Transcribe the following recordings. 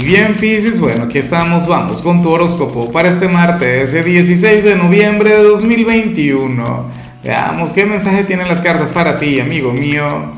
Y bien, Pisces, bueno, aquí estamos, vamos con tu horóscopo para este martes, ese 16 de noviembre de 2021. Veamos qué mensaje tienen las cartas para ti, amigo mío.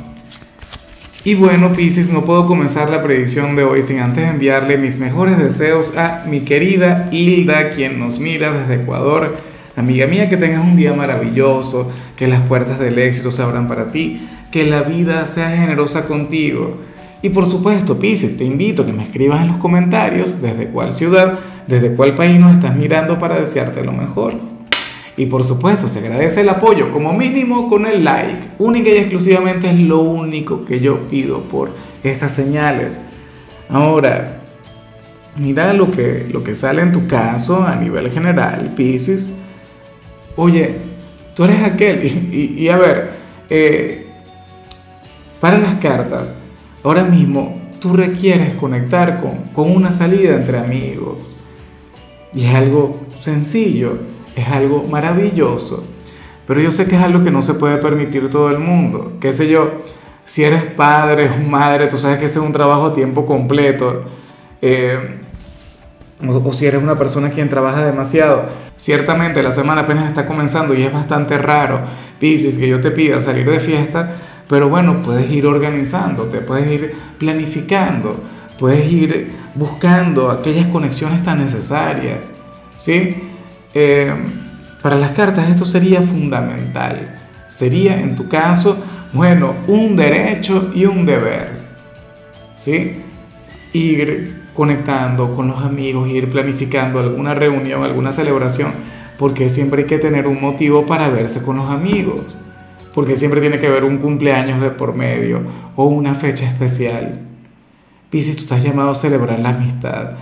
Y bueno, Pisces, no puedo comenzar la predicción de hoy sin antes enviarle mis mejores deseos a mi querida Hilda, quien nos mira desde Ecuador. Amiga mía, que tengas un día maravilloso, que las puertas del éxito se abran para ti, que la vida sea generosa contigo y por supuesto, Pisces, te invito a que me escribas en los comentarios desde cuál ciudad, desde cuál país nos estás mirando para desearte lo mejor. Y por supuesto, se agradece el apoyo, como mínimo con el like. Única y exclusivamente es lo único que yo pido por estas señales. Ahora, mira lo que, lo que sale en tu caso a nivel general, Pisces. Oye, tú eres aquel. Y, a ver, eh, para las cartas, Ahora mismo tú requieres conectar con, con una salida entre amigos. Y es algo sencillo, es algo maravilloso. Pero yo sé que es algo que no se puede permitir todo el mundo. Qué sé yo, si eres padre o madre, tú sabes que ese es un trabajo a tiempo completo. Eh, o, si eres una persona quien trabaja demasiado. Ciertamente la semana apenas está comenzando y es bastante raro, Pisces, que yo te pida salir de fiesta pero bueno, puedes ir organizándote, puedes ir planificando, puedes ir buscando aquellas conexiones tan necesarias. ¿sí? Eh, para las cartas esto sería fundamental. Sería en tu caso, bueno, un derecho y un deber. ¿sí? Ir conectando con los amigos, ir planificando alguna reunión, alguna celebración, porque siempre hay que tener un motivo para verse con los amigos porque siempre tiene que haber un cumpleaños de por medio o una fecha especial. Piscis, tú estás llamado a celebrar la amistad.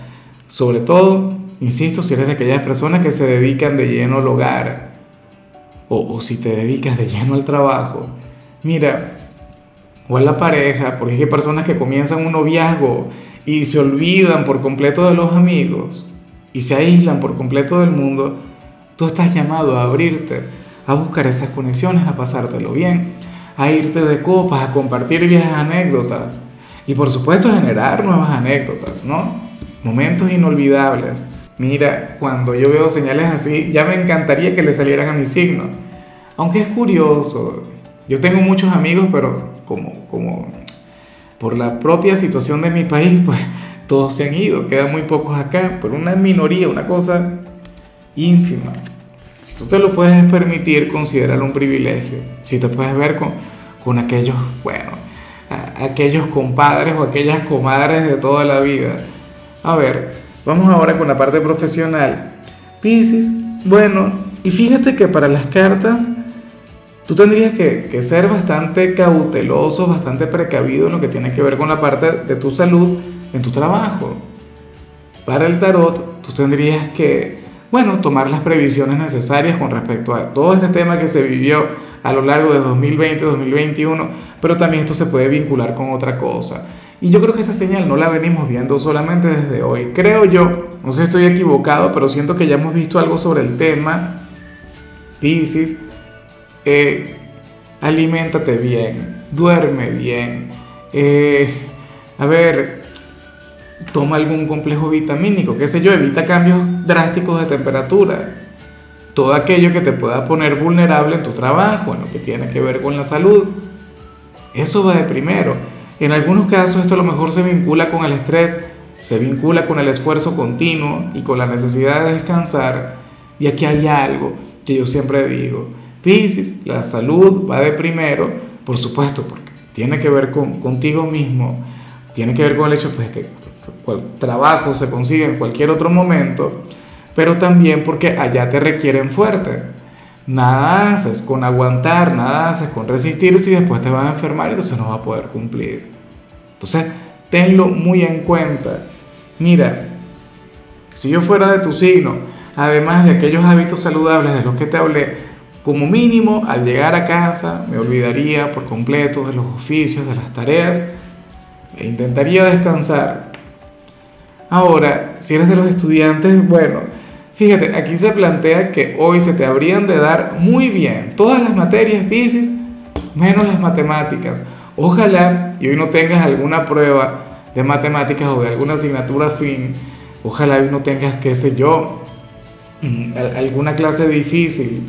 Sobre todo, insisto, si eres de aquellas personas que se dedican de lleno al hogar o, o si te dedicas de lleno al trabajo. Mira, o a la pareja, porque hay personas que comienzan un noviazgo y se olvidan por completo de los amigos y se aíslan por completo del mundo. Tú estás llamado a abrirte a buscar esas conexiones, a pasártelo bien, a irte de copas, a compartir viejas anécdotas y por supuesto a generar nuevas anécdotas, ¿no? Momentos inolvidables. Mira, cuando yo veo señales así, ya me encantaría que le salieran a mi signo. Aunque es curioso, yo tengo muchos amigos, pero como, como por la propia situación de mi país, pues todos se han ido, quedan muy pocos acá, pero una minoría, una cosa ínfima. Si tú te lo puedes permitir, considéralo un privilegio. Si te puedes ver con, con aquellos, bueno, aquellos compadres o aquellas comadres de toda la vida. A ver, vamos ahora con la parte profesional. Piscis, bueno, y fíjate que para las cartas tú tendrías que, que, ser bastante cauteloso, bastante precavido en lo que tiene que ver con la parte de tu salud en tu trabajo. Para el tarot, tú tendrías que bueno, tomar las previsiones necesarias con respecto a todo este tema que se vivió a lo largo de 2020-2021, pero también esto se puede vincular con otra cosa. Y yo creo que esta señal no la venimos viendo solamente desde hoy. Creo yo, no sé si estoy equivocado, pero siento que ya hemos visto algo sobre el tema. Piscis, eh, aliméntate bien, duerme bien. Eh, a ver, toma algún complejo vitamínico, qué sé yo, evita cambios drásticos de temperatura, todo aquello que te pueda poner vulnerable en tu trabajo, en lo que tiene que ver con la salud. Eso va de primero. En algunos casos esto a lo mejor se vincula con el estrés, se vincula con el esfuerzo continuo y con la necesidad de descansar. Y aquí hay algo que yo siempre digo. Piscis, la salud va de primero, por supuesto, porque tiene que ver con, contigo mismo, tiene que ver con el hecho pues, que trabajo se consigue en cualquier otro momento, pero también porque allá te requieren fuerte. Nada haces con aguantar, nada haces con resistir si después te vas a enfermar y entonces no va a poder cumplir. Entonces, tenlo muy en cuenta. Mira, si yo fuera de tu signo, además de aquellos hábitos saludables de los que te hablé, como mínimo al llegar a casa me olvidaría por completo de los oficios, de las tareas e intentaría descansar Ahora, si eres de los estudiantes, bueno, fíjate, aquí se plantea que hoy se te habrían de dar muy bien todas las materias Pisces, menos las matemáticas. Ojalá y hoy no tengas alguna prueba de matemáticas o de alguna asignatura fin, ojalá no tengas, qué sé yo, mm, alguna clase difícil,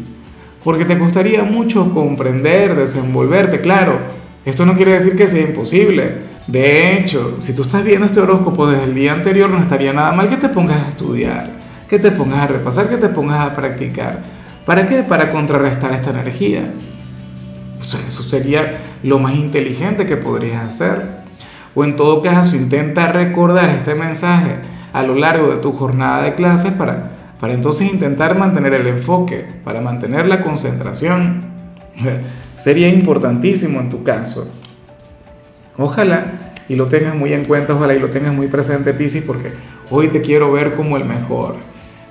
porque te costaría mucho comprender, desenvolverte, claro, esto no quiere decir que sea imposible. De hecho, si tú estás viendo este horóscopo desde el día anterior, no estaría nada mal que te pongas a estudiar, que te pongas a repasar, que te pongas a practicar. ¿Para qué? Para contrarrestar esta energía. eso sería lo más inteligente que podrías hacer. O en todo caso, intenta recordar este mensaje a lo largo de tu jornada de clases para, para entonces intentar mantener el enfoque, para mantener la concentración. Sería importantísimo en tu caso. Ojalá y lo tengas muy en cuenta, ojalá y lo tengas muy presente, Piscis, porque hoy te quiero ver como el mejor.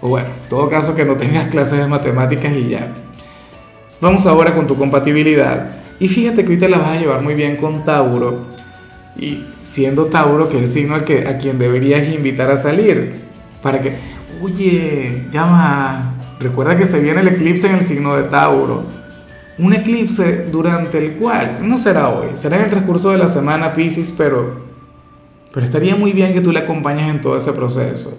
O bueno, en todo caso que no tengas clases de matemáticas y ya. Vamos ahora con tu compatibilidad. Y fíjate que hoy te la vas a llevar muy bien con Tauro. Y siendo Tauro, que es el signo al que, a quien deberías invitar a salir. Para que, oye, llama. Recuerda que se viene el eclipse en el signo de Tauro un eclipse durante el cual, no será hoy, será en el transcurso de la semana Pisces, pero, pero estaría muy bien que tú le acompañes en todo ese proceso,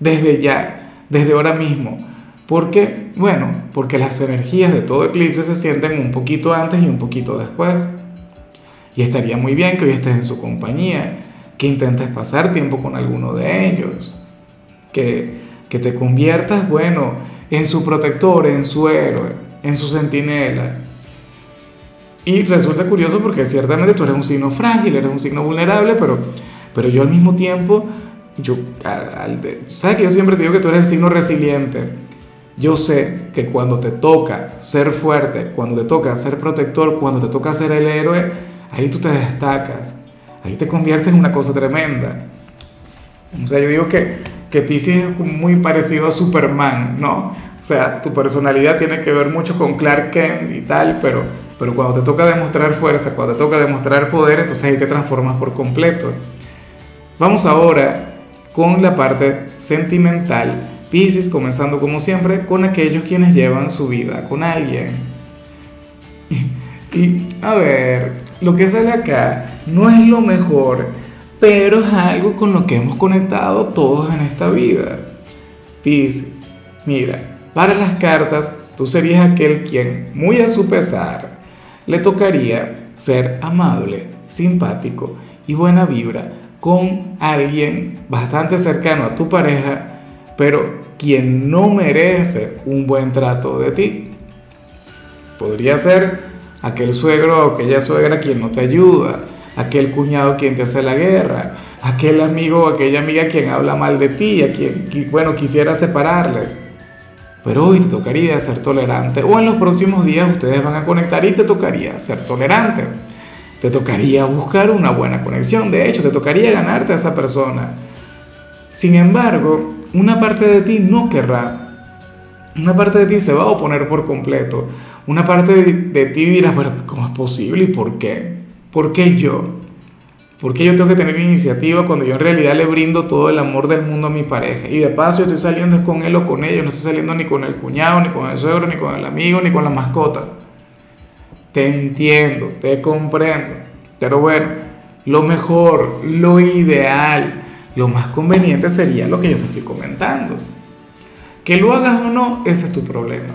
desde ya, desde ahora mismo. porque Bueno, porque las energías de todo eclipse se sienten un poquito antes y un poquito después. Y estaría muy bien que hoy estés en su compañía, que intentes pasar tiempo con alguno de ellos, que, que te conviertas, bueno, en su protector, en su héroe en su centinela. Y resulta curioso porque ciertamente tú eres un signo frágil, eres un signo vulnerable, pero, pero yo al mismo tiempo, yo, ¿sabes que yo siempre te digo que tú eres el signo resiliente? Yo sé que cuando te toca ser fuerte, cuando te toca ser protector, cuando te toca ser el héroe, ahí tú te destacas, ahí te conviertes en una cosa tremenda. O sea, yo digo que, que Pisces es muy parecido a Superman, ¿no? O sea, tu personalidad tiene que ver mucho con Clark Kent y tal, pero, pero cuando te toca demostrar fuerza, cuando te toca demostrar poder, entonces ahí te transformas por completo. Vamos ahora con la parte sentimental. Pisces, comenzando como siempre con aquellos quienes llevan su vida con alguien. Y, a ver, lo que sale acá no es lo mejor, pero es algo con lo que hemos conectado todos en esta vida. Pisces, mira, para las cartas, tú serías aquel quien, muy a su pesar, le tocaría ser amable, simpático y buena vibra con alguien bastante cercano a tu pareja, pero quien no merece un buen trato de ti. Podría ser aquel suegro o aquella suegra quien no te ayuda, aquel cuñado quien te hace la guerra, aquel amigo o aquella amiga quien habla mal de ti, a quien, bueno, quisiera separarles pero hoy te tocaría ser tolerante o en los próximos días ustedes van a conectar y te tocaría ser tolerante. Te tocaría buscar una buena conexión, de hecho te tocaría ganarte a esa persona. Sin embargo, una parte de ti no querrá, una parte de ti se va a oponer por completo, una parte de, ti dirá, ¿cómo es posible y por qué? ¿Por qué yo? ¿Por qué yo tengo que tener iniciativa cuando yo en realidad le brindo todo el amor del mundo a mi pareja? Y de paso yo estoy saliendo con él o con ella, no estoy saliendo ni con el cuñado, ni con el suegro, ni con el amigo, ni con la mascota. Te entiendo, te comprendo. Pero bueno, lo mejor, lo ideal, lo más conveniente sería lo que yo te estoy comentando. Que lo hagas o no, ese es tu problema.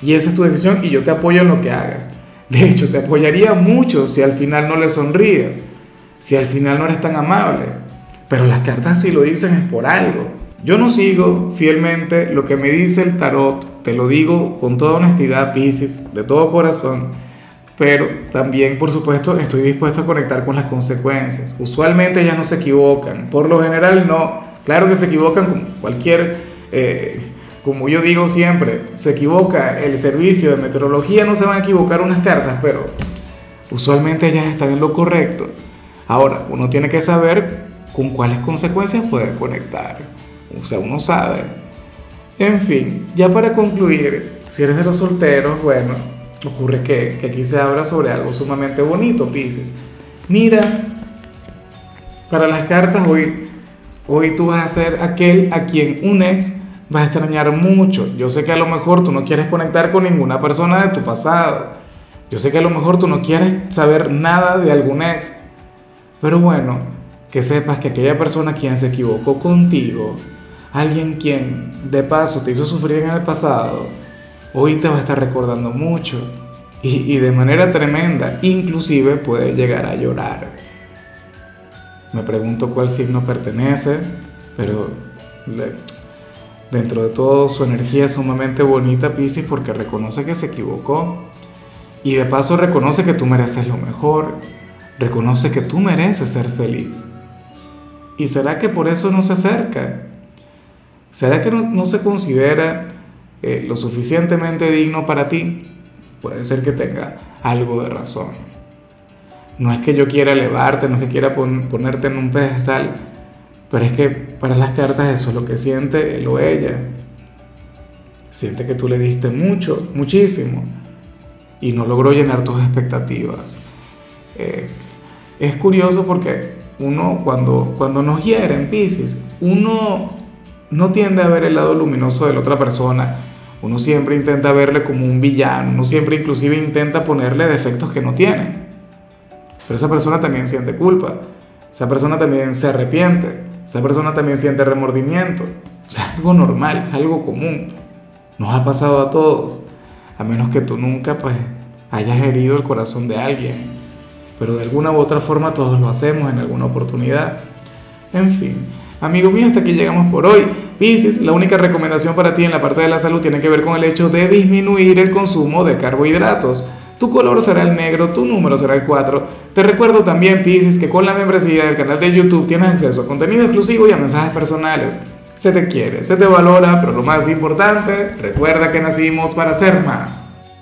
Y esa es tu decisión y yo te apoyo en lo que hagas. De hecho, te apoyaría mucho si al final no le sonríes si al final no eres tan amable. Pero las cartas si lo dicen es por algo. Yo no sigo fielmente lo que me dice el tarot, te lo digo con toda honestidad, Pisces, de todo corazón, pero también, por supuesto, estoy dispuesto a conectar con las consecuencias. Usualmente ellas no se equivocan, por lo general no. Claro que se equivocan con cualquier, eh, como yo digo siempre, se equivoca el servicio de meteorología, no se van a equivocar unas cartas, pero usualmente ellas están en lo correcto. Ahora, uno tiene que saber con cuáles consecuencias puede conectar. O sea, uno sabe. En fin, ya para concluir, si eres de los solteros, bueno, ocurre que, aquí se habla sobre algo sumamente bonito, Pisces. Mira, para las cartas hoy, hoy tú vas a ser aquel a quien un ex va a extrañar mucho. Yo sé que a lo mejor tú no quieres conectar con ninguna persona de tu pasado. Yo sé que a lo mejor tú no quieres saber nada de algún ex. Pero bueno, que sepas que aquella persona quien se equivocó contigo, alguien quien de paso te hizo sufrir en el pasado, hoy te va a estar recordando mucho. Y, de manera tremenda, inclusive puede llegar a llorar. Me pregunto cuál signo pertenece, pero dentro de todo su energía es sumamente bonita Pisces porque reconoce que se equivocó. Y de paso reconoce que tú mereces lo mejor, reconoce que tú mereces ser feliz. ¿Y será que por eso no se acerca? ¿Será que no, se considera eh, lo suficientemente digno para ti? puede ser que tenga algo de razón. No es que yo quiera elevarte, no es que quiera ponerte en un pedestal, pero es que para las cartas eso es lo que siente él o ella. Siente que tú le diste mucho, muchísimo, y no logró llenar tus expectativas. Eh, es curioso porque uno cuando, cuando nos hiere en Pisces, uno no tiende a ver el lado luminoso de la otra persona uno siempre intenta verle como un villano, uno siempre inclusive intenta ponerle defectos que no tiene. Pero esa persona también siente culpa, esa persona también se arrepiente, esa persona también siente remordimiento. Sea, algo normal, algo común. Nos ha pasado a todos, a menos que tú nunca pues hayas herido el corazón de alguien. Pero de alguna u otra forma todos lo hacemos en alguna oportunidad. En fin, amigo mío, hasta aquí llegamos por hoy. Piscis, la única recomendación para ti en la parte de la salud tiene que ver con el hecho de disminuir el consumo de carbohidratos. Tu color será el negro, tu número será el 4. Te recuerdo también, Piscis, que con la membresía del canal de YouTube tienes acceso a contenido exclusivo y a mensajes personales. Se te quiere, se te valora, pero lo más importante, recuerda que nacimos para ser más.